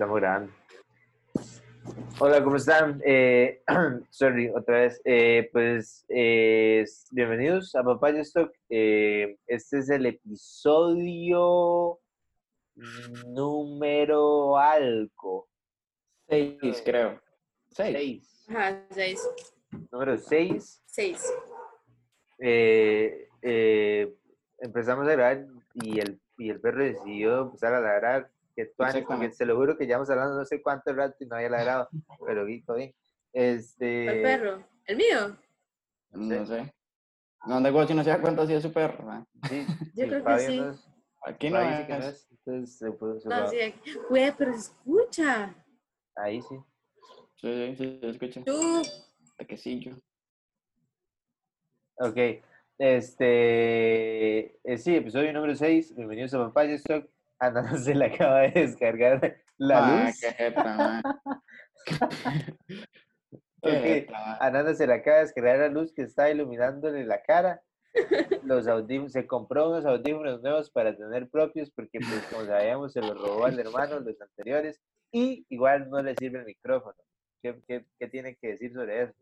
estamos grabando. Hola, ¿cómo están? Eh, sorry, otra vez. Eh, pues eh, bienvenidos a Papaya Stock. Eh, este es el episodio número algo. Seis, creo. Seis. Seis. Ajá, seis. Número seis. Seis. Eh, eh, empezamos a grabar y el, y el perro decidió empezar a ladrar. Que porque se lo juro que llevamos hablando no sé cuánto rato y no había ladrado, pero vi, todo bien. Este, ¿Cuál perro? ¿El mío? No sé. No, de Guachi no se da cuenta si es su perro. ¿eh? Sí, Yo creo que sí. no es- Aquí no que no es. es, entonces se puede- se No, sí. Güey, pero se escucha. Ahí sí. Sí, sí, sí, se escucha. Tú. Tequecillo. Ok. Este, eh, sí, episodio número 6. Bienvenidos a Papaya Stock. A Nana se le acaba de descargar la Ah, luz. qué jeta, man. Qué Ok, jeta, man. A Nana se le acaba de descargar la luz que está iluminándole la cara. Los audífonos, se compró unos audífonos nuevos para tener propios porque, pues, como sabíamos, se los robó al hermano los anteriores y igual no le sirve el micrófono. ¿Qué, qué, qué tienen que decir sobre eso?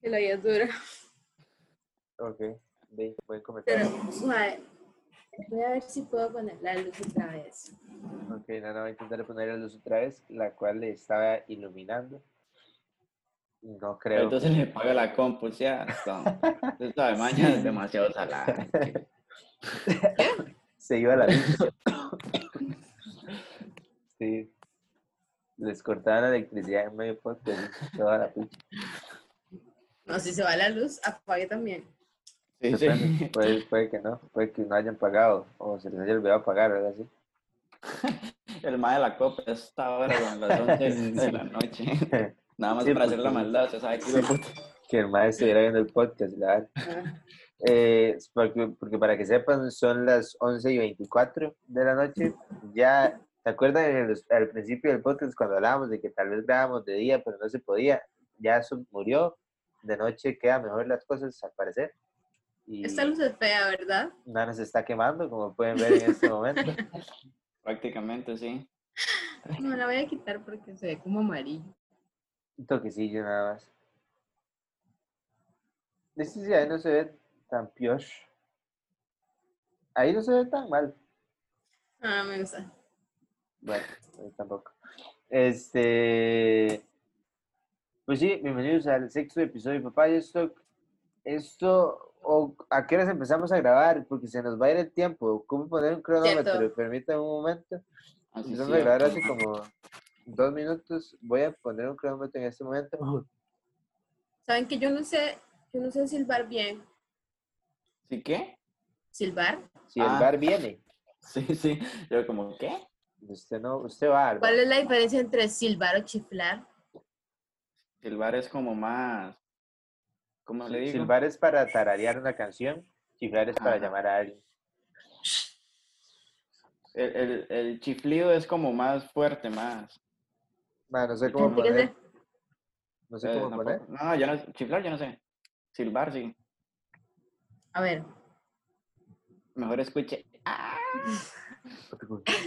Que la vida es dura. Ok, ve, buen comentario. Pero. Voy a ver si puedo poner la luz otra vez. Ok, Nana va a intentar poner la luz otra vez, la cual le estaba iluminando. No creo. Entonces le paga la compu, ya. Esta de mañana es demasiado salada. Se iba la luz. sí. Les cortaban la electricidad en medio podcast. Toda la pucha. No, si se va la luz, apague también. Sí, Depende, sí. Puede, puede que no, puede que no hayan pagado o se les haya olvidado pagar, algo así. El mae de la copa a esta hora, a las 11 de la noche. Nada más Sí, para hacer la maldad, se sabe que hijo de puta. Que el maestro estuviera viendo el podcast, ¿verdad? Ah, Eh, porque, porque para que sepan, son las 11 y 24 de la noche. Ya, ¿se acuerdan en el- al principio del podcast cuando hablábamos de que tal vez grabábamos de día, pero no se podía? Ya eso murió. De noche quedan mejor las cosas, al parecer. Y Esta luz es fea, ¿verdad? nada se está quemando, como pueden ver en este momento. Prácticamente, sí. No, la voy a quitar porque se ve como amarillo. Un toquecillo nada más. Este sí, ahí no se ve tan pioche. Ahí no se ve tan mal. Ah, me gusta. Bueno, tampoco. Este. Pues sí, bienvenidos al sexto episodio de Papaya Stock. Esto, o, ¿a qué horas empezamos a grabar? Porque se nos va a ir el tiempo. ¿Cómo poner un cronómetro? Permítanme un momento. Así Empezamos a grabar hace como dos minutos. Voy a poner un cronómetro en este momento. ¿Saben que yo no sé, yo no sé silbar bien? ¿Sí qué? ¿Silbar? Si el Ah. bar viene, Sí, sí. Yo como, ¿qué? usted no, usted va. ¿verdad? ¿Cuál es la diferencia entre silbar o chiflar? Silbar es como más. ¿Cómo le digo? Silbar es para tararear una canción, chiflar es para Ajá. llamar a alguien. El, el, el chiflido es como más fuerte, más. Ma, no sé cómo Fíjese. poner. No sé Eh, cómo poner. No, yo no, chiflar yo no sé. Silbar sí. A ver. Mejor escuche. Ah.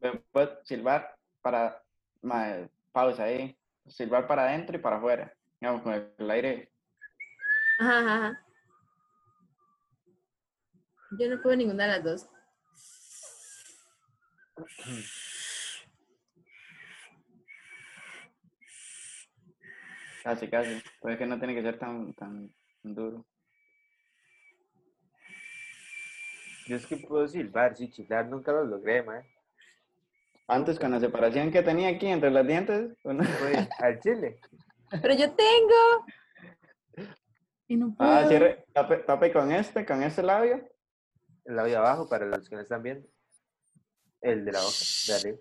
Después silbar para. ma, pausa ahí. Silbar para adentro y para afuera. Digamos, con el aire. Ajá, ajá, ajá. Yo no puedo ninguna de las dos. Casi, casi. Pues es que no tiene que ser tan, tan duro. Yo es que puedo silbar, sí, chiflar nunca lo logré, man. Antes, con la separación que tenía aquí entre los dientes, uno- Fue al chile. Pero yo tengo. Y no puedo. Ah, cierre, tape, tape con este, con este labio. El de abajo, para los que no están viendo. El de la boca, de arriba.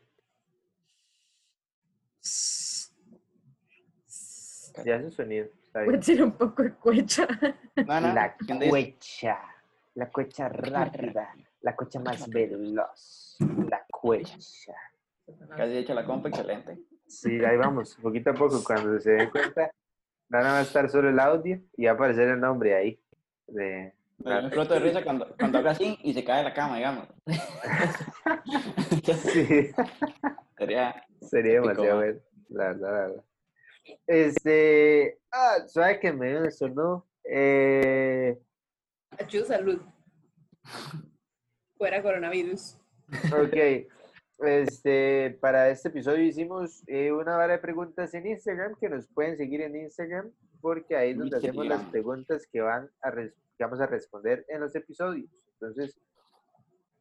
Ya ese sonido. Está Voy a bien. tirar un poco de cuecha. No, no. La cuecha. La cuecha rápida. La cocha más veloz. La cuecha. Casi hecho la compa, excelente. Sí, ahí vamos, poquito a poco. Cuando se den cuenta, van a estar solo el audio y va a aparecer el nombre ahí. De... Me floto de risa cuando, cuando haga así y se cae de la cama, digamos. Sí, Sería. sería demasiado ma. bueno. La verdad, la verdad. Este. Ah, ¿sabe que me dio eso, no? Eh, Achú, salud. Fuera coronavirus. ok. Este, para este episodio hicimos eh, una vara de preguntas en Instagram que nos pueden seguir en Instagram porque ahí es donde hacemos las preguntas que van a res- que vamos a responder en los episodios. Entonces,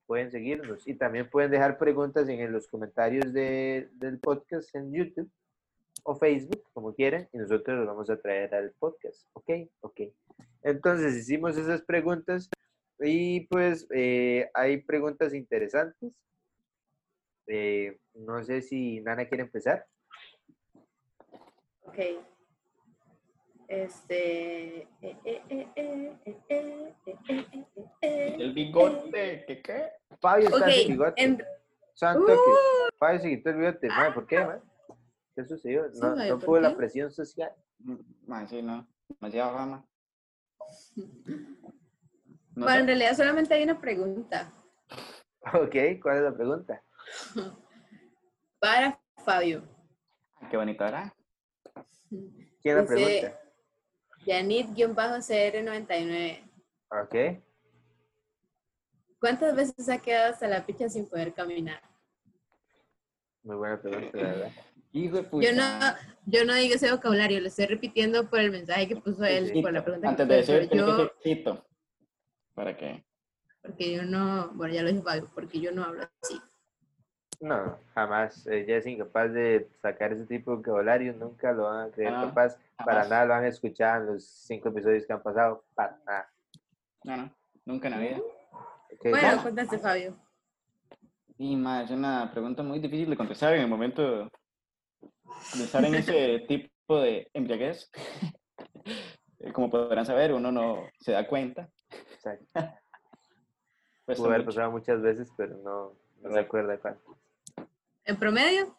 pueden seguirnos y también pueden dejar preguntas en los comentarios de- del podcast en YouTube o Facebook, como quieran, y nosotros los vamos a traer al podcast. ¿Ok? Ok. Entonces hicimos esas preguntas y pues eh, hay preguntas interesantes. Eh, no sé si Nana quiere empezar. Ok. Este. El bigote, ¿qué qué? Fabio está okay. sin bigote. En... Santo uh, que Fabio se quitó el bigote. ¿Por qué, man? ¿Qué sucedió? Sí, No, ¿por pudo la presión social. Man, sí, no. Demasiada fama. No Bueno, en realidad solamente hay una pregunta Ok, ¿cuál es la pregunta? para Fabio. Qué bonito, ¿verdad? ¿Quién la pregunta? Yanit-CR99. Ok. ¿Cuántas veces ha quedado hasta la picha sin poder caminar? Muy buena pregunta, la verdad. Hijo de puta. Yo no, yo no digo ese vocabulario, lo estoy repitiendo por el mensaje que puso él, por la pregunta Antes que de decir, que yo, cito. ¿Para qué? porque yo no, bueno, ya lo dije Fabio, porque yo no hablo así. No, jamás. Ella es incapaz de sacar ese tipo de vocabulario. Nunca lo van a creer Ah, capaz. Para nada lo han escuchado en los cinco episodios que han pasado. Para nada. No, no. Nunca en la vida. Bueno, ya. contaste Fabio. Y más, es una pregunta muy difícil de contestar en el momento de estar en ese tipo de embriaguez. Como podrán saber, uno no se da cuenta. Exacto. Pudo haber mucho. pasado muchas veces, pero no, no se acuerda cuánto. ¿En promedio?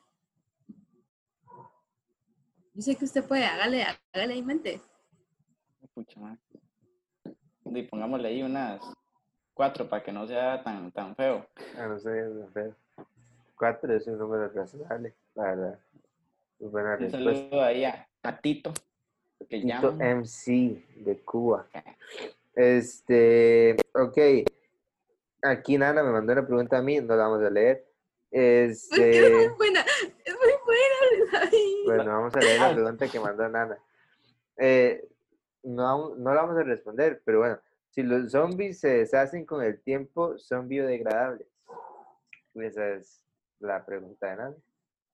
Yo sé que usted puede, hágale, hágale en mente. Pucha, madre. Y pongámosle ahí unas cuatro para que no sea tan, tan feo. Ah, no sé, sé. Cuatro es un número razonable, la verdad. Muy buena Un respuesta. saludo ahí a, a Tito, que Tito llama. MC de Cuba. Este, ok. Aquí Nana me mandó una pregunta a mí, no la vamos a leer. Es que es muy Este, buena, es muy buena. Bueno, vamos a leer la pregunta que mandó Nana. Eh, no, no la vamos a responder, pero bueno, si los zombies se deshacen con el tiempo, son biodegradables. Esa es la pregunta de Nana.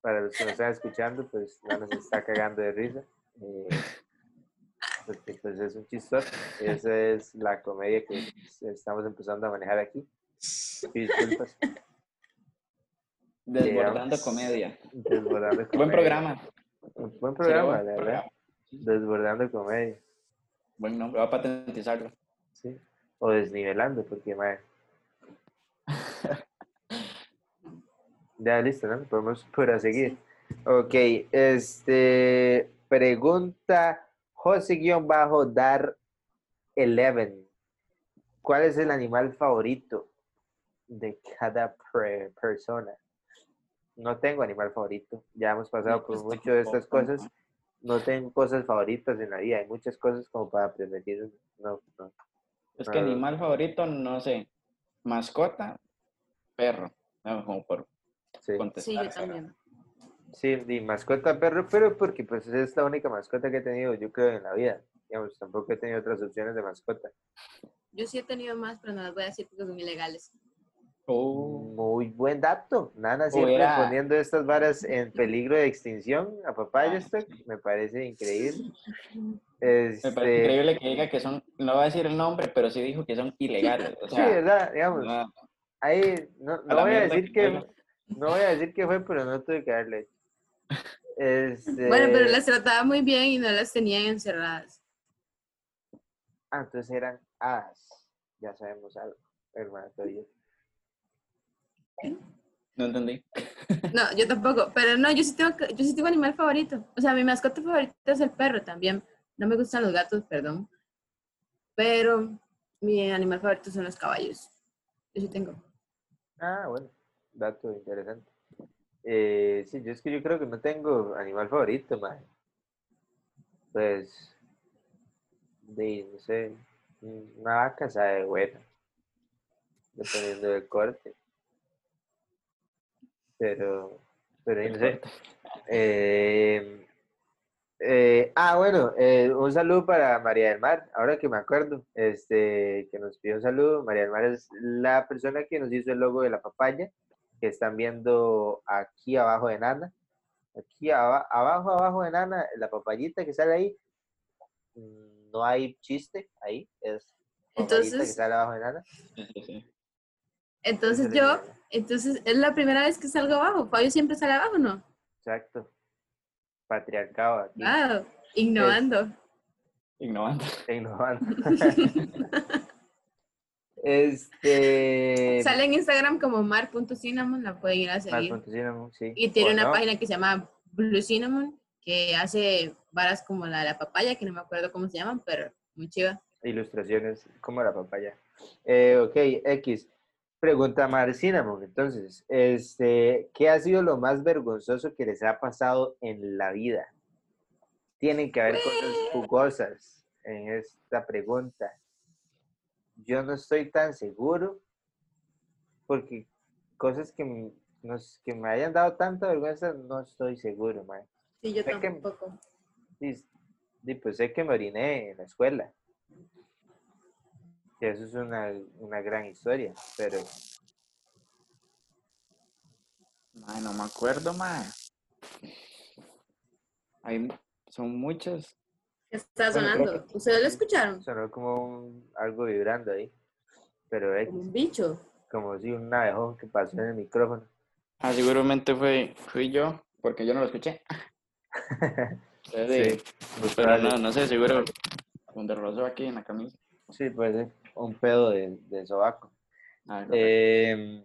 Para los que nos están escuchando, pues Nana se está cagando de risa. eh, porque pues es un chistoso. Esa es la comedia que estamos empezando a manejar aquí. Disculpas. Desbordando comedia. Desbordando Buen comedia. programa. Buen programa, buen la verdad. programa. Desbordando comedia. Buen nombre, va a patentizarlo. Sí. O desnivelando, porque madre. Ya listo, ¿no? Podemos proseguir. Ok, este pregunta José-Dar 11. ¿Cuál es el animal favorito de cada pre- persona? No tengo animal favorito. Ya hemos pasado por Pues mucho de estas cosas. No tengo cosas favoritas en la vida. Hay muchas cosas como para preferir. No, no. Es que animal favorito, no sé. Mascota, perro. No, como por Sí. contestar. Sí, yo también. Sí, mi mascota perro, pero porque pues es la única mascota que he tenido, yo creo, en la vida. Digamos, tampoco he tenido otras opciones de mascota. Yo sí he tenido más, pero no las voy a decir porque son ilegales. Oh, Muy buen dato. Nana siempre poniendo estas varas en peligro de extinción a papaya Ah. stock, me parece increíble. me parece Este, increíble que diga que son, no va a decir el nombre, pero sí dijo que son ilegales. O sí, verdad, digamos. no, Ahí no, no voy a decir que. No voy a decir que fue, pero no tuve que darle. Este, Bueno, pero las trataba muy bien y no las tenían encerradas. Ah, entonces eran hadas. Ya sabemos algo, hermano. todavía. No entendí. No, yo tampoco, pero no, yo sí tengo, que- yo sí tengo animal favorito. O sea, mi mascota favorita es el perro también. No me gustan los gatos, perdón. Pero mi animal favorito son los caballos. Yo sí tengo. Ah, bueno, dato interesante. Eh, sí, yo es que yo creo que no tengo animal favorito, man. Pues, de, no sé, una vaca sabe buena, dependiendo del corte. Pero, pero no sé. Eh, eh, ah, bueno, eh, un saludo para María del Mar, ahora que me acuerdo, este, que nos pidió un saludo. María del Mar es la persona que nos hizo el logo de la papaya, que están viendo aquí abajo de Nana. Aquí aba- abajo, abajo de Nana, la papayita que sale ahí, mm, no hay chiste ahí, es papayita que Entonces- sale abajo de Nana. Entonces yo, entonces es la primera vez que salgo abajo. Fabio siempre sale abajo, ¿no? Exacto. Patriarcado aquí, Wow, innovando. Ignorante. innovando. Este. Sale en Instagram como mar.cinnamon, la pueden ir a seguir. punto cinnamon, sí. Y tiene ¿O una no? página que se llama Blue Cinnamon, que hace varas como la de la papaya, que no me acuerdo cómo se llaman, pero muy chiva. Ilustraciones como la papaya. Eh, ok, X. Pregunta Mar Cinnamon. Entonces, este, ¿qué ha sido lo más vergonzoso que les ha pasado en la vida? Tienen que haber cosas jugosas en esta pregunta. Yo no estoy tan seguro porque cosas que, nos- que me hayan dado tanta vergüenza no estoy seguro, man. Sí, yo Sé que- tampoco. Y, y pues sé que me oriné en la escuela. Que eso es una, una gran historia, pero Ay, no me acuerdo, mae. Hay, son muchas. ¿Qué está Bueno, sonando? ¿Ustedes lo escucharon? sonó como un- algo vibrando ahí. Pero es Como un bicho. como si un abejón que pasó en el micrófono. Ah, seguramente fue, fui yo, porque yo no lo escuché. Sí, Pero no, no sé, seguro. Cuando rozó aquí en la camisa. Sí, puede ser un pedo de, de sobaco. Ah. Eh,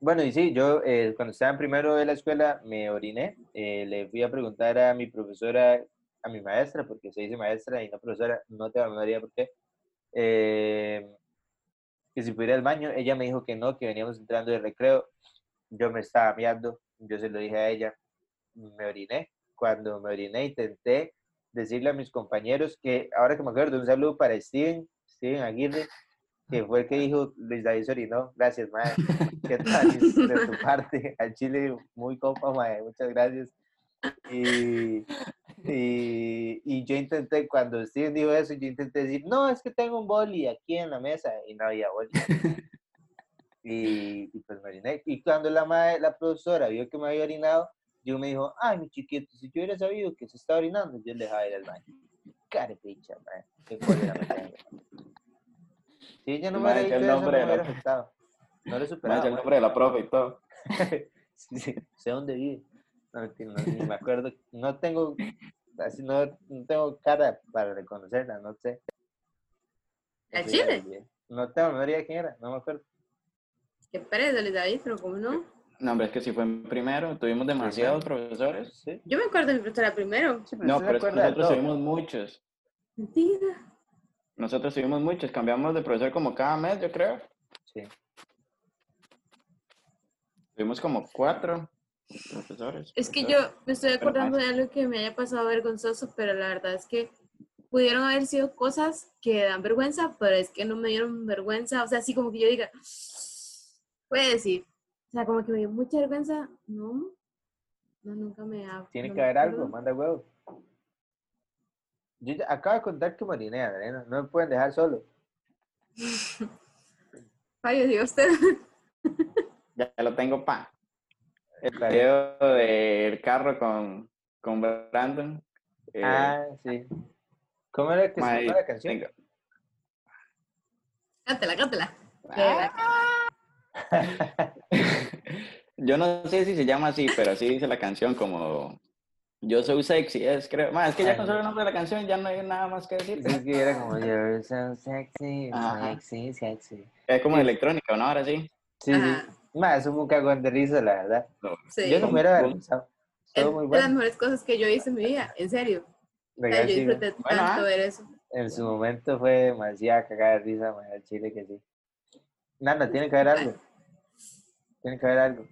bueno, y sí, yo eh, cuando estaba en primero de la escuela me oriné. eh, le fui a preguntar a mi profesora, a mi maestra, porque se dice maestra y no profesora, no te abandonaría por qué, eh, que si pudiera al baño. Ella me dijo que no, que veníamos entrando de recreo. Yo me estaba miando, yo se lo dije a ella, me oriné. Cuando me oriné intenté decirle a mis compañeros que, ahora que me acuerdo, un saludo para Steven, Steven Aguirre, que fue el que dijo Luis David se orinó. Gracias, mae. ¿Qué tal de tu parte? Al Chile, muy copa, mae. Muchas gracias. Y, y, y yo intenté, cuando Steven dijo eso, yo intenté decir, no, es que tengo un boli aquí en la mesa y no había boli. Y, y pues me oriné. Y cuando la, mae- la profesora vio que me había orinado, yo me dijo, ay, mi chiquito, si yo hubiera sabido que se está orinando, yo le dejaba ir al baño. Carepicha, mae. Qué. Si ella no me hubiera dicho eso, no me hubiera afectado. No superado. dice el nombre de la profe y todo. Sí, sí, sé dónde vive. No, mentira, no, ni me acuerdo. No tengo, así no, no tengo cara para reconocerla, no sé. ¿Al chile? No tengo memoria de quién era, no me acuerdo. Qué pereza, Luis David, pero ¿cómo no? No, hombre, es que si fue en primero, tuvimos demasiados profesores. Sí, Yo me acuerdo de mi profesora primero. sí, pero No, pero nosotros tuvimos muchos. Mentira. Nosotros tuvimos muchos. Cambiamos de profesor como cada mes, yo creo. Sí. Tuvimos como cuatro profesores. Es que yo me estoy acordando de algo que me haya pasado vergonzoso, pero la verdad es que pudieron haber sido cosas que dan vergüenza, pero es que no me dieron vergüenza. O sea, así como que yo diga, puede decir. O sea, como que me dio mucha vergüenza. No, no, nunca me ha. Tiene no que haber algo, manda huevo. Yo acabo de contar que me oriné, Adriana, no me pueden dejar solo. Fabio, diga usted. Ya lo tengo, pa. El video del carro con, con Brandon. eh, Ah, sí. ¿Cómo era que se llama la canción? tengo- Cántela, cántela. Ah. Yo no sé si se llama así, pero así dice la canción como Yo soy sexy, es creo. Ma, es que ya con solo el nombre de la canción ya no hay nada más que decir. Es que era como You're so sexy, Ajá. sexy, sexy. Es como electrónica, ¿no? Ahora sí. Sí, sí. Ajá. Ma, es un cagón de risa, la verdad. Sí. Yo no me hubiera avergonzado. es Todo muy de las bueno. mejores cosas que yo hice en mi vida, en serio. O sea, yo disfruté Bueno, tanto ah. ver eso. En su momento fue demasiada cagada de risa, ma, el chile que sí. Nada, tiene que haber algo. Tiene que haber algo.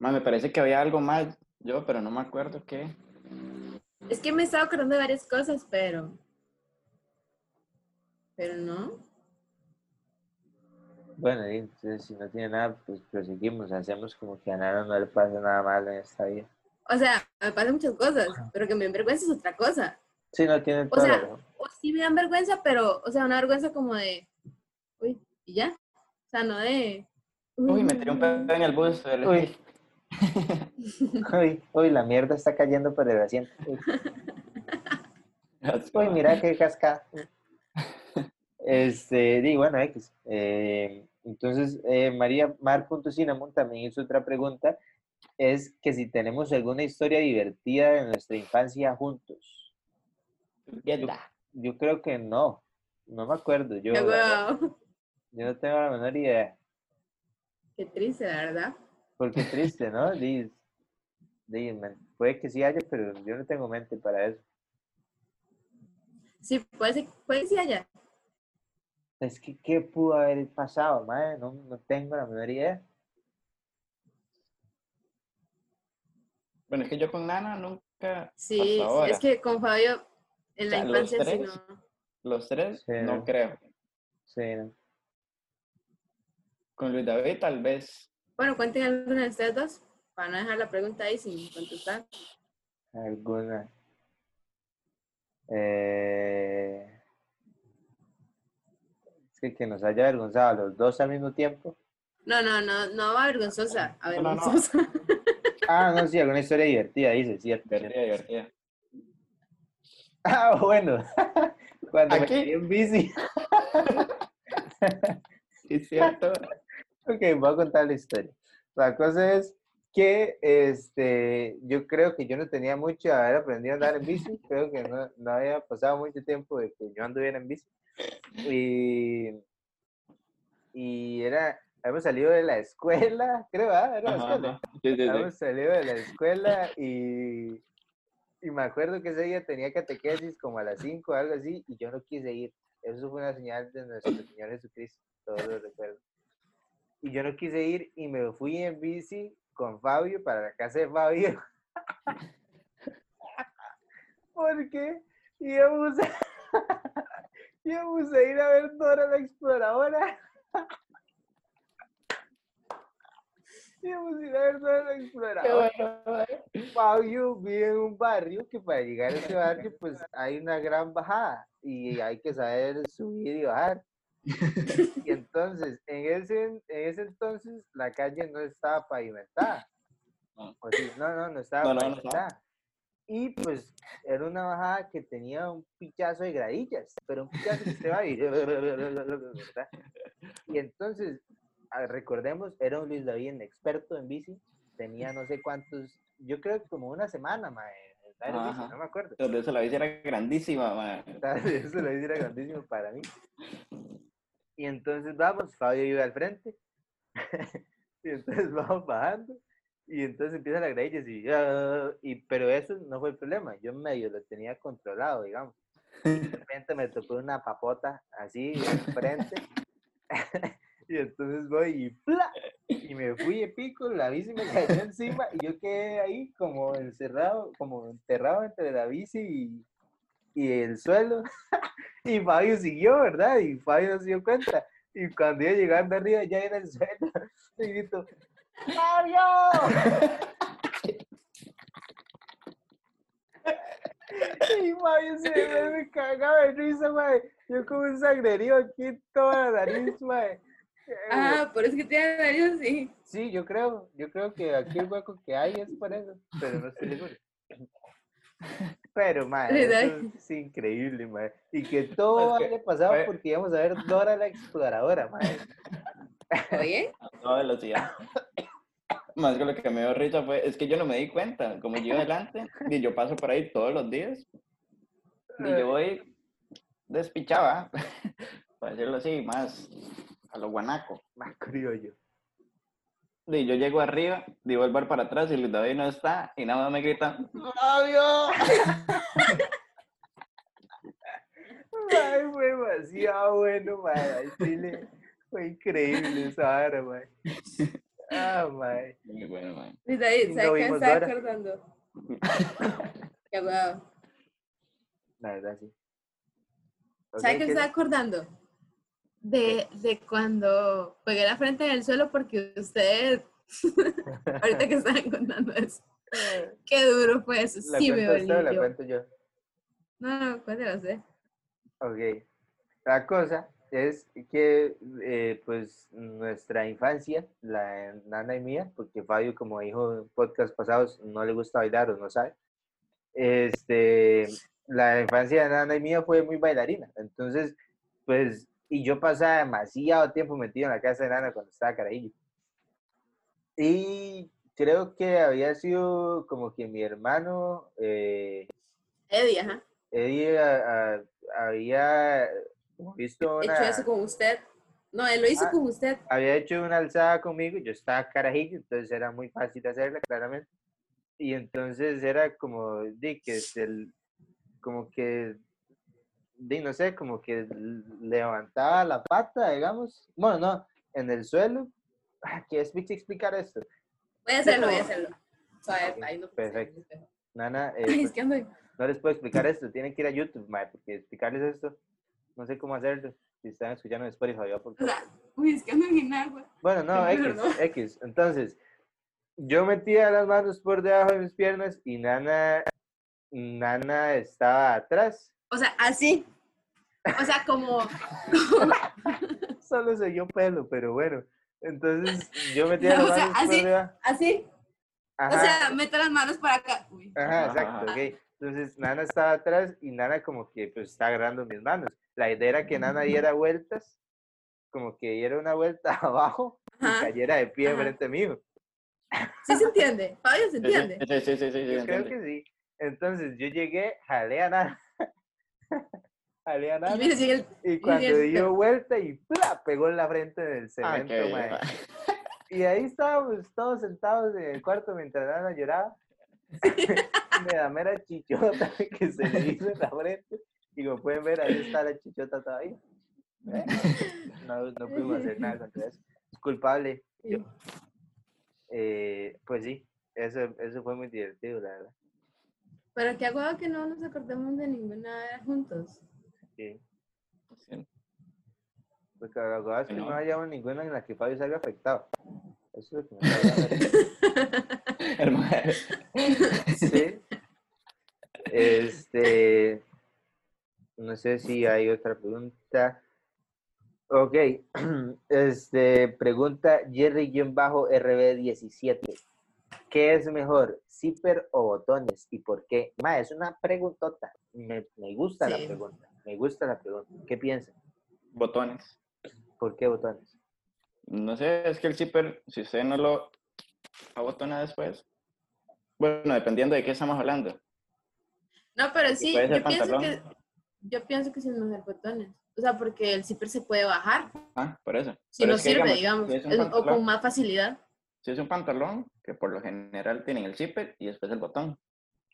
Ma, me parece que había algo más yo, pero no me acuerdo qué. Es que me estaba acordando de varias cosas, pero. Pero no. Bueno, y entonces si no tiene nada, pues proseguimos. Hacemos como que a Nana no le pasa nada malo en esta vida. O sea, me pasan muchas cosas, pero que me den vergüenza es otra cosa. Sí, no tiene O toda la sea, o sí me dan vergüenza, pero, o sea, una vergüenza como de. Uy, y ya. O sea, no de. Uy, me tiré un pedo en el bus. pero- Uy. Uy, uy, la mierda está cayendo por el asiento. Uy, uy, mira qué cascada. Este, di, bueno, X. Eh, entonces, eh, María Mar.Cinnamon también hizo otra pregunta. Es que si tenemos alguna historia divertida de nuestra infancia juntos. Mierda. Yo creo que no. No me acuerdo. Yo, yo no tengo la menor idea. Qué triste, la verdad. Porque triste, ¿no? Di, di, man, puede que sí haya, pero yo no tengo mente para eso. Sí, puede puede que sí haya. Es que, ¿qué pudo haber pasado, madre? No, no tengo la menor idea. Bueno, es que yo con Nana nunca. Sí, hasta ahora. es que con Fabio en la O sea, los infancia sí tres. no. Los tres, Sí, no ¿no? creo. Sí, no. Con Luis David, tal vez. Bueno, cuenten alguna de ustedes dos para no dejar la pregunta ahí sin contestar. alguna. Eh, Es que, que nos haya avergonzado a los dos al mismo tiempo. No, no, no, no vergonzosa, No, no, no. avergonzosa. Ah, no, sí, alguna historia divertida, dice, cierto. Divertida, divertida. Ah, bueno. Cuando me ¿Aquí? fui en bici. Sí, es cierto. Ok, voy a contar la historia. La cosa es que este, yo creo que yo no tenía mucho de haber aprendido a andar en bici. Creo que no, no había pasado mucho tiempo de que yo anduviera en bici. Y, y era, habíamos salido de la escuela, creo, ¿ah? Era la Ajá, escuela. sí, sí. Habíamos salido de la escuela y, y me acuerdo que ese día tenía catequesis como a las 5 o algo así y yo no quise ir. Eso fue una señal de nuestro Señor Jesucristo, todos lo recuerdo. Y yo no quise ir y me fui en bici con Fabio para la casa de Fabio. Porque íbamos a, íbamos a ir a ver Dora la Exploradora. Íbamos a ir a ver Dora la Exploradora. Fabio vive en un barrio que para llegar a ese barrio pues hay una gran bajada y hay que saber subir y bajar. Y entonces, en ese, en ese entonces la calle no estaba pavimentada. No. O no, no, no estaba No, no, no pavimentada. Y pues era una bajada que tenía un pichazo de gradillas, pero un pichazo que se va y... ¿verdad? Y entonces, recordemos, era un Luis David experto en bici, tenía no sé cuántos, yo creo que como una semana, mae, bici, no me acuerdo. Entonces, eso la bici era grandísima, man. Eso lo hice era grandísimo para mí. Y entonces vamos, Fabio iba al frente. y entonces vamos bajando. Y entonces empieza la gradilla y, ah, y pero eso no fue el problema. Yo medio lo tenía controlado, digamos. Y de repente me tocó una papota así en frente. y entonces voy y ¡pla! Y me fui de pico, la bici me cayó encima y yo quedé ahí como encerrado, como enterrado entre la bici y, y el suelo. y Fabio siguió, ¿verdad? Y Fabio no se dio cuenta. Y cuando iba llegando arriba, ya en el suelo, y grito, ¡Fabio! y Fabio se me, cagaba de risa, mae. Yo como un sangrerío aquí toda la nariz, mae. Eh, Ah, por eso que tiene nariz así. Sí, yo creo, yo creo que aquí el hueco que hay es por eso, pero no estoy seguro. Pero, madre, es increíble, madre. Y que todo Es que haya pasado fue- porque íbamos a ver Dora la exploradora, madre. Oye, toda velocidad. Más que lo que me dio risa fue, es que yo no me di cuenta, como yo adelante, y yo paso por ahí todos los días, y yo voy despichaba, para decirlo así, más a lo guanaco. Más criollo. Y yo llego arriba, digo el bar para atrás y Luis David no está y nada más me gritan, ¡Fabio! Ay, fue demasiado bueno, man. Chile. Fue increíble esa vara, man. Ah, man. Muy bueno, David, No ¿sabes qué me estaba acordando? Qué huevo. La verdad, sí. ¿Sabes qué me ¿qué- estaba acordando? De, de cuando pegué la frente en el suelo porque usted, ahorita que estaban contando eso, qué duro fue eso, ¿La sí me o la dolió. cuento yo? No, no, cuéntelo usted. Ok. La cosa es que, eh, pues, nuestra infancia, la de Nana y mía, porque Fabio, como dijo en podcast pasados, no le gusta bailar o no sabe, este, la infancia de Nana y mía fue muy bailarina. Entonces, pues, y yo pasaba demasiado tiempo metido en la casa de Nana cuando estaba carajillo. Y creo que había sido como que mi hermano, eh, Eddie, ajá. Eddie a- a- había visto Hecho una, eso con usted. No, él lo hizo Ah. con usted. había hecho una alzada conmigo, yo estaba carajillo, entonces era muy fácil hacerla, claramente. Y entonces era como, di, que es el, como que, di, no sé, como que levantaba la pata, digamos. Bueno, no, en el suelo. Ah, ¿Qué es explicar esto? Voy a hacerlo, voy a hacerlo. Ahí no perfecto. Nana, eh, Ay, pues, es que ando. no les puedo explicar esto, tienen que ir a YouTube, mae, porque explicarles esto, no sé cómo hacerlo. Si están escuchando en Spotify, por O sea, uy, es que ando en agua. Bueno, no, X. X. Entonces, yo metía las manos por debajo de mis piernas y Nana, Nana estaba atrás. O sea, así. O sea, como. Solo se dio pelo, pero bueno. Entonces, yo metía las O sea, manos por así. debajo. Así. Ajá, O sea, mete las manos para acá. Uy. ajá, Ajá, exacto, ajá. ok. Entonces, Nana estaba atrás y Nana como que pues está agarrando mis manos. La idea era que Nana diera vueltas, como que diera una vuelta abajo y Ajá. cayera de pie Ajá. frente mío. Sí se entiende. Fabio se Sí, entiende. Sí, sí, sí, sí, sí, Yo sí, creo entiende. que sí. Entonces yo llegué, jalé a Nana. jalé a Y Nana. sigue el. Y cuando el- dio vuelta y ¡plá! pegó en la frente del Ah, cemento, mae. mae. Y ahí estábamos todos sentados en el cuarto mientras Nana lloraba. Me da mera chichota que se le hizo en la frente. Y como pueden ver, ahí está la chichota todavía. ¿Eh? No, no pudimos hacer nada contra eso. Es culpable. yo. Eh, pues sí, eso, eso fue muy divertido, la verdad. Pero qué hago que no nos acordemos de ninguna juntos. Sí. Sí. Porque la verdad es que No. no haya ninguna en la que Fabio salga afectado. Eso es lo que me está. Hermano. Sí. Este. No sé si hay otra pregunta. Ok. Este, pregunta Jerry-RB17. ¿Qué es mejor, zipper o botones? ¿Y por qué? Ma, es una preguntota. Me, me gusta la pregunta. Me gusta la pregunta. ¿Qué piensan? Botones. ¿Por qué botones? No sé, es que el zipper, si usted no lo abotona después, bueno, dependiendo de qué estamos hablando. No, pero sí, yo pienso que. Yo pienso que sin hacer botones. O sea, porque el zipper se puede bajar. Ah, por eso. Si Pero no es que, sirve, digamos, digamos. si es un es- o con más facilidad. Si es un pantalón, que por lo general tienen el zipper y después el botón.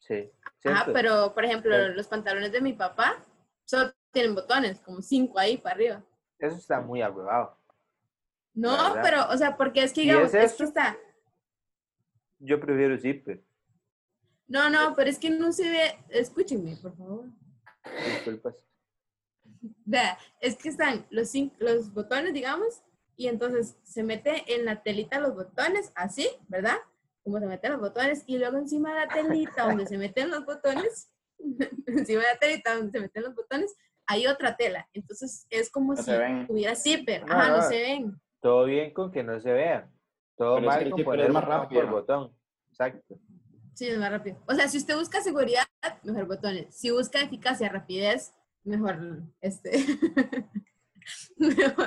Sí. Ajá, ¿cierto? pero por ejemplo, los pantalones de mi papá solo tienen botones, como cinco ahí para arriba. Eso está muy abrevado. No, pero, o sea, porque es que ¿Y digamos, es esto eso? está. Yo prefiero zipper. No, no, pero es que no se ve. Escúchenme, por favor. Disculpas. Vea, es que están los, los botones, digamos, y entonces se mete en la telita los botones, así, ¿verdad? Como se meten los botones, y luego encima de la telita donde se meten los botones, encima de la telita donde se meten los botones, hay otra tela. Entonces es como No si tuviera zipper. No, Ajá, no, no. se ven. Todo bien con que no se vean. Todo Pero es que mal el con poner es más rápido. por botón. Exacto. Sí, es más rápido. O sea, si usted busca seguridad, mejor botones. Si busca eficacia, rapidez, mejor este. mejor,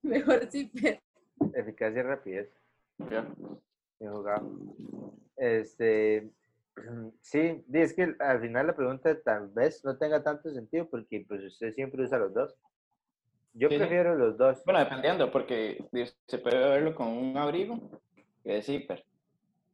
mejor zipper. Eficacia y rapidez. ¿ya? Bien jugado. Este, sí, es que al final la pregunta tal vez no tenga tanto sentido porque pues usted siempre usa los dos. Yo Sí, sí. prefiero los dos. Bueno, dependiendo, porque se puede verlo con un abrigo y de zipper.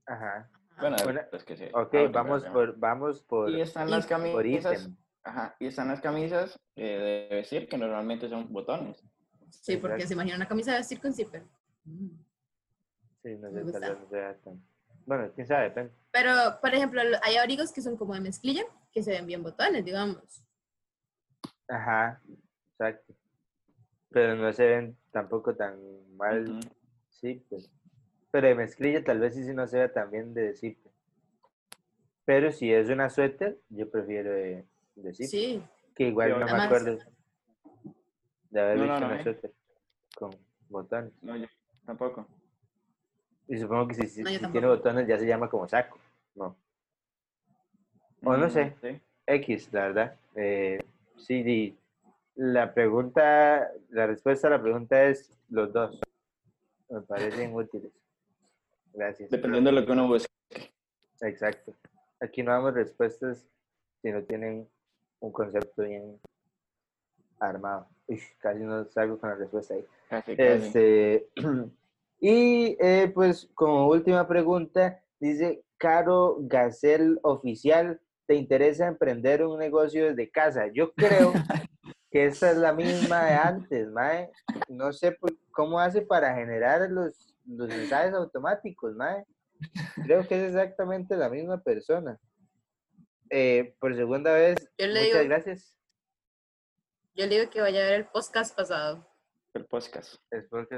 Ajá. Bueno, Una- pues que sí. Ok, vamos por, vamos por, Y están las por camisas. ítem. Ajá, y están las camisas eh, de vestir que normalmente son botones. Sí, porque Exacto. se imagina una camisa de vestir con zipper. Mm. Sí, no Me sé, tal gusta. vez no sea tan... Bueno, quién sabe, depende. Pero, por ejemplo, lo- hay abrigos que son como de mezclilla, que se ven bien botones, digamos. Ajá, exacto. Pero no se ven tampoco tan mal, Ujú. sí, pues. Pero de mezclilla tal vez sí, sí no se vea tan bien de zipper. Pero si es una suéter, yo prefiero de, de zipper. Sí, Que igual no me acuerdo de haber No, visto no, una eh. suéter con botones. No, yo tampoco. Y supongo que si, si- No, yo si tiene botones ya se llama como saco. No. O no Mm, sé. sí. X, la verdad. Eh, sí, di- la pregunta, la respuesta a la pregunta es los dos. Me parecen útiles. Gracias. Dependiendo de lo que uno busque. Exacto. Aquí no damos respuestas si no tienen un concepto bien armado. Uy, casi no salgo con la respuesta ahí. Casi, casi. Este, y eh, pues como última pregunta, dice Caro Gacel Oficial, ¿te interesa emprender un negocio desde casa? Yo creo que esta es la misma de antes, mae. No sé por- cómo hace para generar los, los mensajes automáticos, mae. Creo que es exactamente la misma persona. Eh, por segunda vez, Yo le muchas digo- gracias. yo le digo que vaya a ver el podcast pasado. El podcast.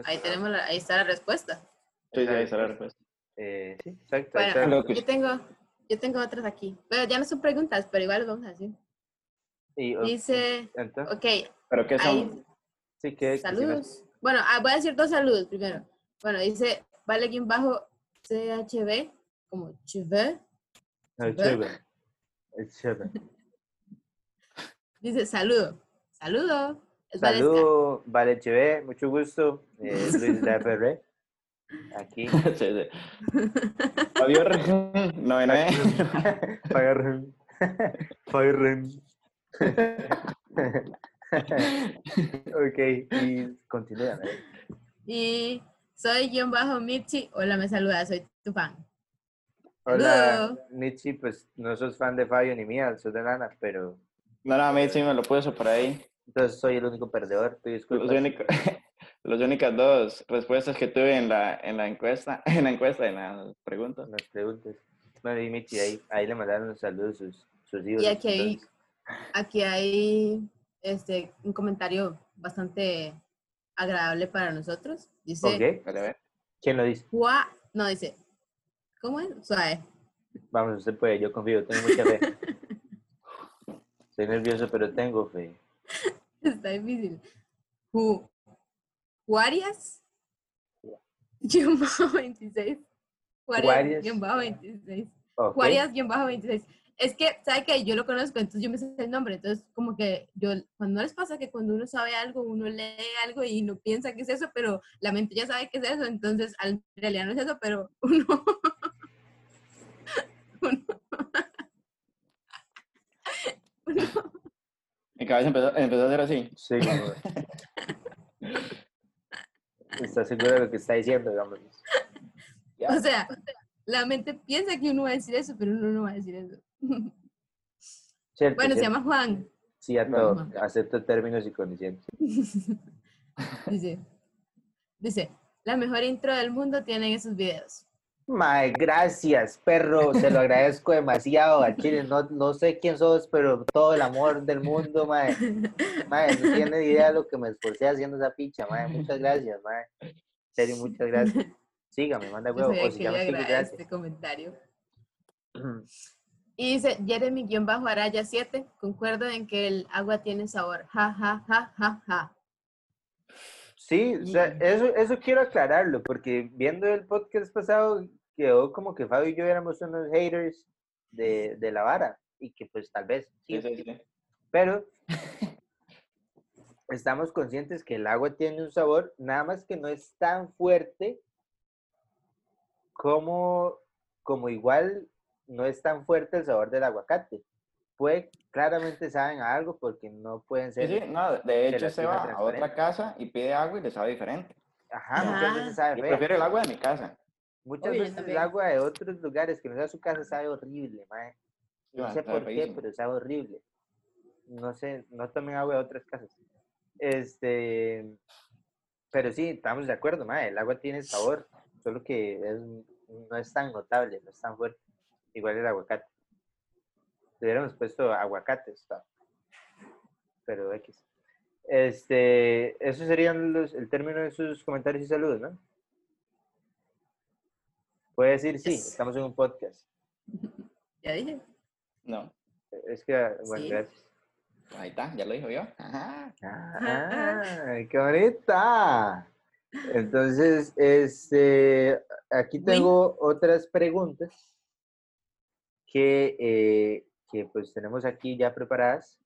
Ahí tenemos la- ahí está la respuesta. Sí, ahí está la respuesta. Eh, sí, exacto. ahí Bueno, está. Lo que- yo tengo, yo tengo otras aquí. Bueno, ya no son preguntas, pero igual vamos a decir. Y, Dice, entonces, ok, ¿Pero qué son? ahí, sí que saludos. Bueno, ah, voy a decir dos saludos primero. Bueno, dice, vale quien bajo CHB, como chv. No. Es chévere. Dice, saludo. Saludo. Es Valesca. Saludo, Vale Cheve, mucho gusto. Eh, Luis de FR. Aquí. Fabio R. 99. Fire Fire Ok, y continúa. ¿eh? Y soy guion bajo Mitzi. Hola, me saluda, soy tu fan. Hola. Nietzsche, pues no sos fan de Fabio ni mía, sos de Nana, pero No, no, a mí sí me lo puso por ahí. entonces soy el único perdedor, tú Los, disculpas. únicos- las únicas dos respuestas que tuve en la, en la encuesta, en la encuesta, en las preguntas. Las preguntas. Bueno, y Michi, ahí, ahí le mandaron un saludo sus, sus hijos. Y aquí hay, aquí hay este, un comentario bastante agradable para nosotros. Dice, Ok, Vale, a ver. ¿quién lo dice? "Gua-" no, dice, ¿cómo es? Suave. Vamos, usted puede, yo confío, tengo mucha fe. Estoy nervioso, pero tengo fe. Está difícil. Ju- Juarias, guion bajo 26. Juarias. Guión bajo 26. Ok, Juarias, guion bajo 26. Es que, ¿sabe qué? Yo lo conozco, entonces yo me sé el nombre. Entonces, como que yo, cuando no les pasa que cuando uno sabe algo, uno lee algo y no piensa que es eso, pero la mente ya sabe que es eso, entonces al- en realidad no es eso, pero uno. uno, uno- Mi cabeza empezó, empezó a hacer así. Sí, como- ¿Está seguro de lo que está diciendo, digamos? o sea, la mente piensa que uno va a decir eso, pero uno no va a decir eso. Cierto, Bueno, se llama Juan. Sí, a todo. Juan. Acepto términos y condiciones. Dice, dice, la mejor intro del mundo tienen esos videos. Mae, gracias, perro. Se lo agradezco demasiado al chile. No, no sé quién sos, pero todo el amor del mundo, mae. Mae, no tiene idea de lo que me esforcé haciendo esa picha, mae. Muchas gracias, mae. En serio, muchas gracias. Sígame, manda Yo huevo. O si que ya me a gracias. este comentario. Y dice, Jeremy-Araya 7, concuerdo en que el agua tiene sabor. Ja, ja, ja, ja, ja. Sí, o sea, eso, eso quiero aclararlo, porque viendo el podcast pasado, quedó como que Fabio y yo éramos unos haters de, de la vara, y que pues tal vez, sí, Sí, sí, sí. pero estamos conscientes que el agua tiene un sabor, nada más que no es tan fuerte como, como igual no es tan fuerte el sabor del aguacate. Puede, claramente saben a algo porque no pueden ser, sí, no, de hecho se va a otra casa y pide agua y le sabe diferente. ajá, muchas veces sabe Yo feo. prefiero el agua de mi casa. Muchas veces el agua de otros lugares que no sea su casa sabe horrible, mae. No sé por qué, pero sabe horrible. No sé, no tomen agua de otras casas. Este, pero sí, estamos de acuerdo, mae. El agua tiene sabor, solo que es, no es tan notable, no es tan fuerte. Igual el aguacate. Le hubiéramos puesto aguacates, está. pero X. Este, esos serían los, el término de sus comentarios y saludos, ¿no? Puede decir sí, Yes. estamos en un podcast. Ya dije. No, Es que, bueno, Sí. gracias. ahí está, ya lo dijo yo. Ajá. Ah, qué bonita. Entonces, este, aquí tengo otras preguntas que, eh, que pues tenemos aquí ya preparadas,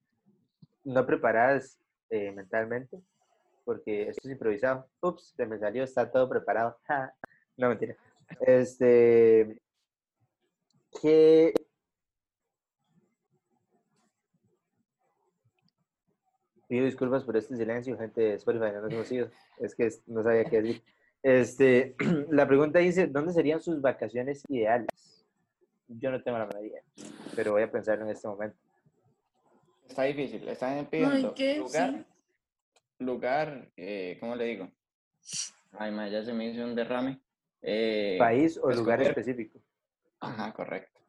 no preparadas eh, mentalmente, porque esto es improvisado. Ups, se me salió, está todo preparado. No, mentira. Este, que Pido disculpas por este silencio, gente de Spotify, no nos hemos. Es que no sabía qué decir. Este, la pregunta dice, ¿dónde serían sus vacaciones ideales? Yo no tengo la menor idea, pero voy a pensarlo en este momento. Está difícil, están pidiendo ¿qué? lugar, Sí. lugar, eh, ¿cómo le digo? Ay, ma, ya se me hizo un derrame. Eh, ¿País o lugar escoger. específico? Ajá, correcto.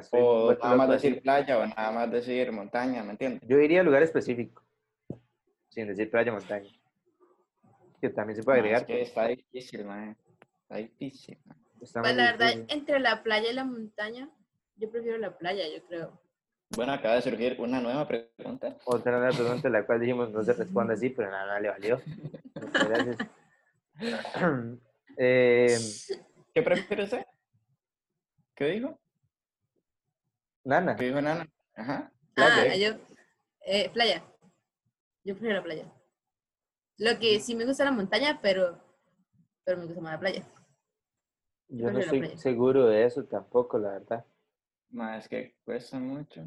Estoy O nada más así. decir playa o nada más decir montaña, ¿me entiendes? Yo diría lugar específico, sin decir playa, montaña. Que también se puede Ma, agregar. Es que está difícil, man. Está difícil. ma. Está Pues la verdad, difícil. entre la playa y la montaña, yo prefiero la playa, yo creo. Bueno, acaba de surgir una nueva pregunta. Otra nueva pregunta, la cual dijimos no se responde así, pero nada, nada le valió. Muchas gracias. Eh, ¿Qué prefiere usted? ¿Qué dijo? Nana, ¿Qué dijo Nana? Ajá. Playa. Ah, yo, eh, playa. Yo prefiero la playa. Lo que sí me gusta la montaña, pero, pero me gusta más la playa. Yo no estoy seguro de eso tampoco, la verdad. Ma, es que cuesta mucho.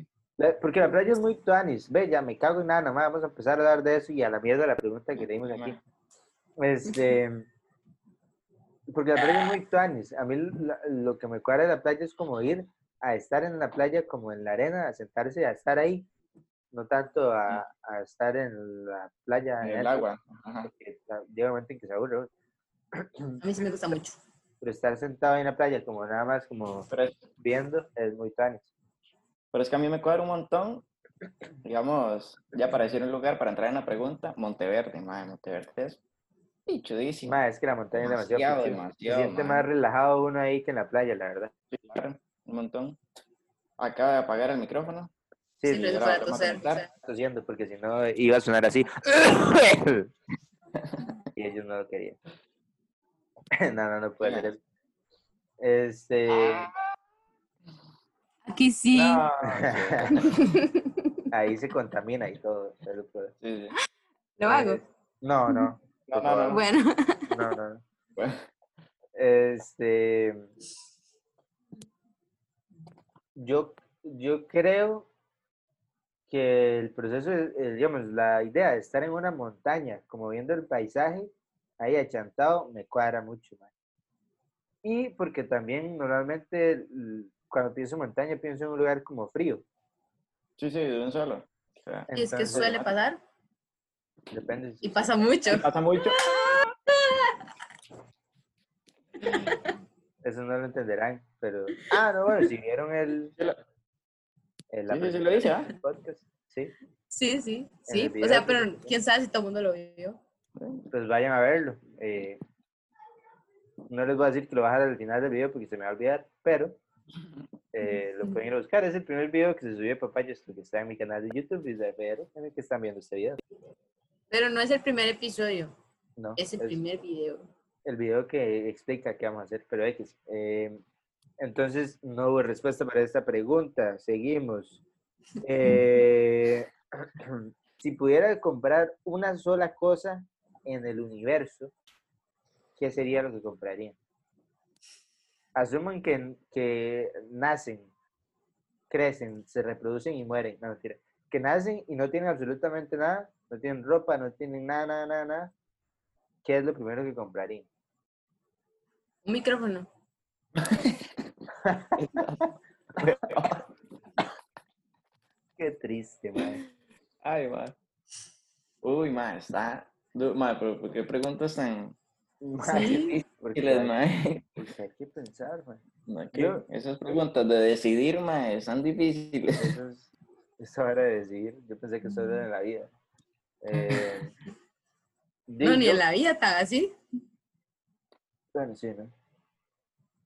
Porque la playa es muy tuanis. Ve, ya me cago en nada, nomás vamos a empezar a hablar de eso y a la mierda la pregunta que leímos aquí. Este, porque la playa es muy tuanis. A mí la- lo que me cuadra de la playa es como ir a estar en la playa, como en la arena, a sentarse, a estar ahí. No tanto a, a estar en la playa. En en el agua. Ajá. porque ta- llega un momento en que se aburre. A mí sí me gusta mucho. Pero estar sentado en la playa, como nada más como es, viendo, es muy tuanis. pero es que a mí me cuadra un montón. Digamos, ya para decir un lugar, para entrar en la pregunta, Monteverde, madre, Monteverde es pichudísimo. Ma, es que la montaña es demasiado, Demasiado, Se siente ma. más relajado uno ahí que en la playa, la verdad. Sí, claro, un montón. Acaba de apagar el micrófono. Sí, Sí, sí, no se ahora puede vamos a toser. tosiendo porque si no iba a sonar así. y ellos no lo querían. no, no, no puede ser eso. Este. Aquí sí. No, ahí se contamina y todo. sí, sí. Lo hago. eh, No, no. No, no, no. Bueno. No, no, no. Bueno, Este. Yo, yo creo que el proceso, eh, digamos, la idea de estar en una montaña, como viendo el paisaje, ahí achantado, me cuadra mucho, man. Y porque también normalmente cuando pienso en montaña pienso en un lugar como frío. Sí, sí, de un solo. O sea, Y es que Entonces, suele pasar. Depende. Y pasa mucho. pasa mucho. Eso no lo entenderán, pero... Ah, no, bueno, si vieron el... El- Sí, sí, sí lo dice, ¿ah? del podcast, sí. Sí, sí, sí. O sea, pero quién sabe si todo el mundo lo vio. Pues vayan a verlo. Eh, no les voy a decir que lo bajen al final del video porque se me va a olvidar, pero eh, lo pueden ir a buscar. Es el primer video que se subió de Papayas, que está en mi canal de YouTube y de ver en el que están viendo este video. Pero no es el primer episodio, No, es el primer video. el video que explica qué vamos a hacer, pero X. Eh, entonces, no hubo respuesta para esta pregunta. Seguimos. Eh, si pudiera comprar una sola cosa en el universo, ¿qué sería lo que comprarían? Asuman que, que nacen, crecen, se reproducen y mueren. No, mentira. Que nacen y no tienen absolutamente nada, no tienen ropa, no tienen nada, nada, nada, nada. ¿Qué es lo primero que comprarían? Un micrófono. Qué triste, mae. Ay, ma. Uy, ma, está. Du- Ma, pero ¿por qué preguntas tan Mae, Sí. porque difíciles, hay, ma? porque hay que pensar, mae. Ma, que Yo- Esas preguntas de decidir, ma, están difíciles. Eso es, eso era de decidir. Yo pensé que eso era de la vida. Eh, No, ni en la vida tan así. Bueno, sí, ¿no?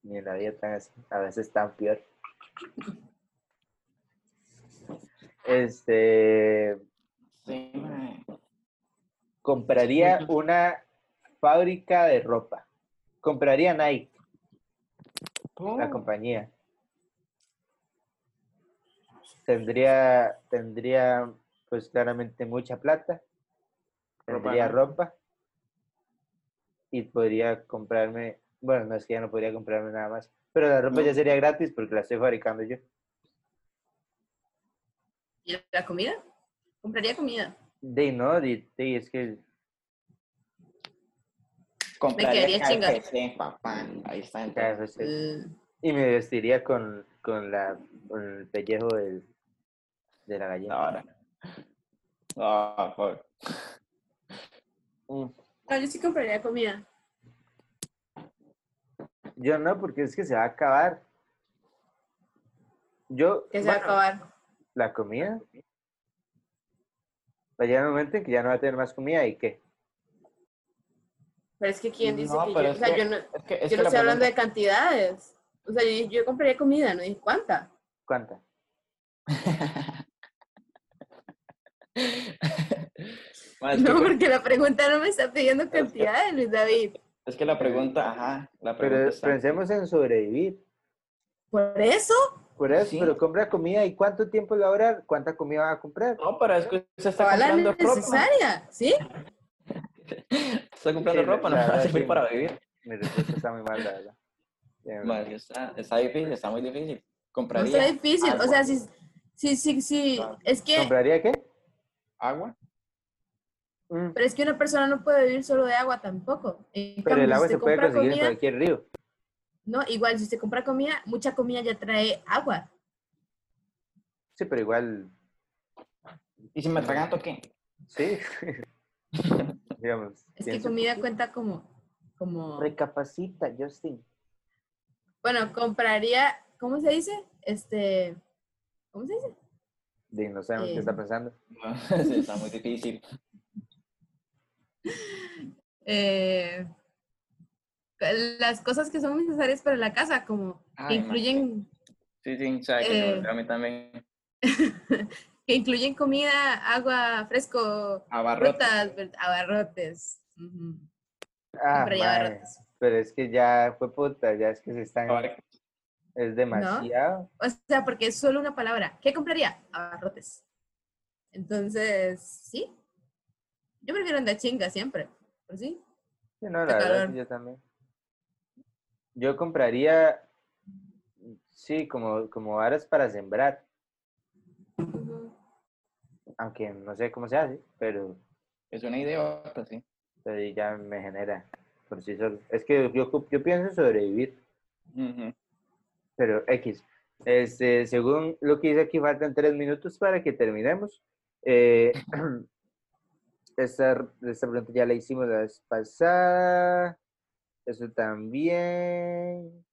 Ni en la vida tan así. A veces tan peor. Este. Sí, ma. Compraría una fábrica de ropa. Compraría Nike, la Oh, compañía. Tendría, tendría, pues claramente mucha plata. Tendría ropa. Y podría comprarme, bueno, no es que ya no podría comprarme nada más. Pero la ropa No. ya sería gratis porque la estoy fabricando yo. ¿Y la comida? Compraría comida. De no, de, de- es que Compraría. KFC, papá. Ahí está. entonces. Eh, Y me vestiría con, con, la, con el pellejo del, de la gallina. Ahora. Ah, por- Mm. no, yo sí compraría comida. Yo no, porque es que se va a acabar. Yo, Que se va a acabar. la comida. Va a llegar un momento en que ya no va a tener más comida y qué. Pero es que quién dice No, que pero yo, o sea, que- yo no, Es que, es yo que no la estoy hablando de cantidades. O sea, yo, yo compraría comida, no dije cuánta. ¿Cuánta? No, porque la pregunta no me está pidiendo cantidades, Luis David. es que la pregunta, ajá, la Pero pregunta está- pensemos en sobrevivir. Por eso, Por eso, Sí. pero compra comida y cuánto tiempo le va a durar, cuánta comida va a comprar. No, pero es que usted está toda la comprando ropa. necesaria, ¿sí? Está comprando Sí, la- ropa, no la va a servir sí. para vivir. Mi respuesta está muy mal, la verdad. Que está, está difícil, está muy difícil. No Compraría está difícil. O agua. sea, sí, sí, sí, sí. Claro. Es que, ¿Compraría qué? agua. Pero es que una persona no puede vivir solo de agua tampoco. En Pero cambio, el agua se puede conseguir en comida, cualquier río. No, igual, si usted compra comida, mucha comida ya trae agua. Sí, pero igual, ¿Y si me atraganto qué? sí. Digamos. Es que comida cuenta como, como, Recapacita, Justin. bueno, compraría, ¿cómo se dice? Este, ¿cómo se dice? De no sabemos qué Eh. está pensando. No, sí, está muy difícil. Eh, las cosas que son necesarias para la casa, como que Ay, ma. incluyen, Sí, sí, sabe que Eh. a mí también. que incluyen comida, agua, fresco, Abarrotes. frutas. Ah, abarrotes. pero es que ya fue puta, ya es que se están, es demasiado. O sea, porque es solo una palabra. ¿Qué compraría? Abarrotes. Entonces, sí. Yo prefiero andar chinga siempre. ¿Por sí? Sí, no, la verdad, yo también. Yo compraría, sí, como, como varas para sembrar, aunque no sé cómo se hace, pero, Es una idiota, sí. pero ya me genera por sí solo. Es que yo, yo pienso en sobrevivir, pero X. Este, según lo que dice aquí, faltan tres minutos para que terminemos. Eh, esta, esta pregunta ya la hicimos la vez pasada. Eso también.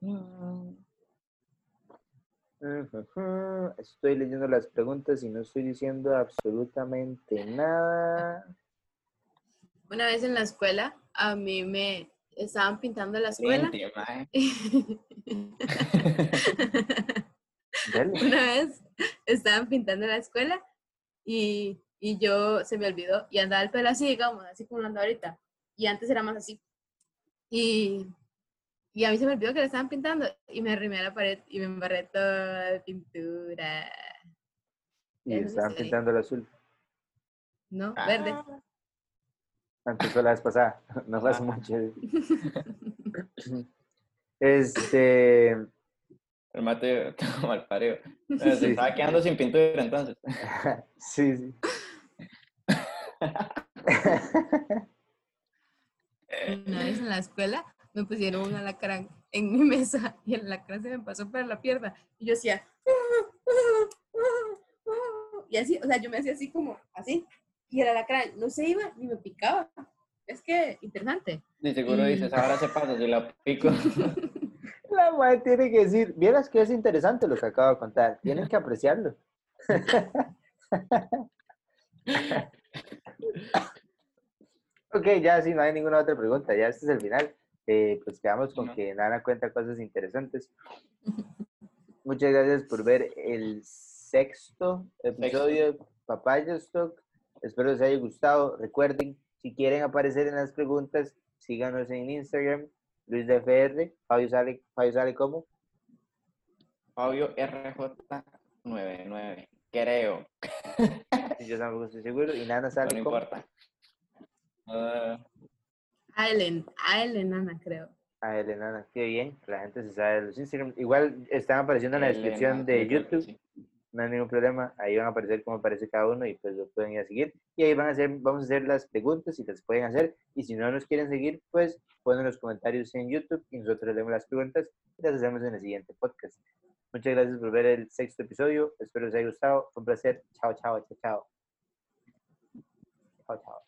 Ujujú. Estoy leyendo las preguntas y no estoy diciendo absolutamente nada. Una vez en la escuela, a mí me estaban pintando la escuela. Una vez estaban pintando la escuela y, y yo se me olvidó y andaba el pelo así, digamos, así como lo ando ahorita. Y antes era más así. Y, y a mí se me olvidó que la estaban pintando y me arrimé a la pared y me embarré toda de pintura. Y Eso estaban pintando el azul. ¿No? Ah. Verde. Antes fue la vez pasada. No fue hace Ah. mucho. Este. El mate como al pareo. Sí. Se estaba quedando sin pintura entonces. Sí, sí. Una vez en la escuela me pusieron un alacrán en mi mesa y el alacrán se me pasó por la pierna. Y yo hacía. Y así, o sea, yo me hacía así como, así. Y el alacrán no se iba ni me picaba. Es que, interesante. De seguro Y- dices, ahora se pasa, si la pico. La madre tiene que decir, vieras que es interesante lo que acabo de contar, tienen que apreciarlo. ok, ya si no hay ninguna otra pregunta, ya este es el final. Eh, pues quedamos con No. que Nana cuenta cosas interesantes. Muchas gracias por ver el sexto episodio de Papaya Stock. Espero les haya gustado. Recuerden, si quieren aparecer en las preguntas, síganos en Instagram, Luis de FR, Fabio sale, Fabio sale como. Fabio RJ99, creo. Yo tampoco estoy seguro. Y Nana No, sale no como. importa. Ah, A Ellen, a Ellen, Ana, creo. A él, Nana. Qué bien. La gente se sabe los Instagram. Igual están apareciendo en la Elena, descripción de YouTube. sí. No hay ningún problema. Ahí van a aparecer cómo aparece cada uno y pues lo pueden ir a seguir. Y ahí van a hacer, vamos a hacer las preguntas y las pueden hacer. Y si no nos quieren seguir, pues ponen los comentarios en YouTube y nosotros leemos las preguntas y las hacemos en el siguiente podcast. Muchas gracias por ver el sexto episodio. Espero les haya gustado. Fue un placer. Chao, chao, chao, chao. Chao, chao.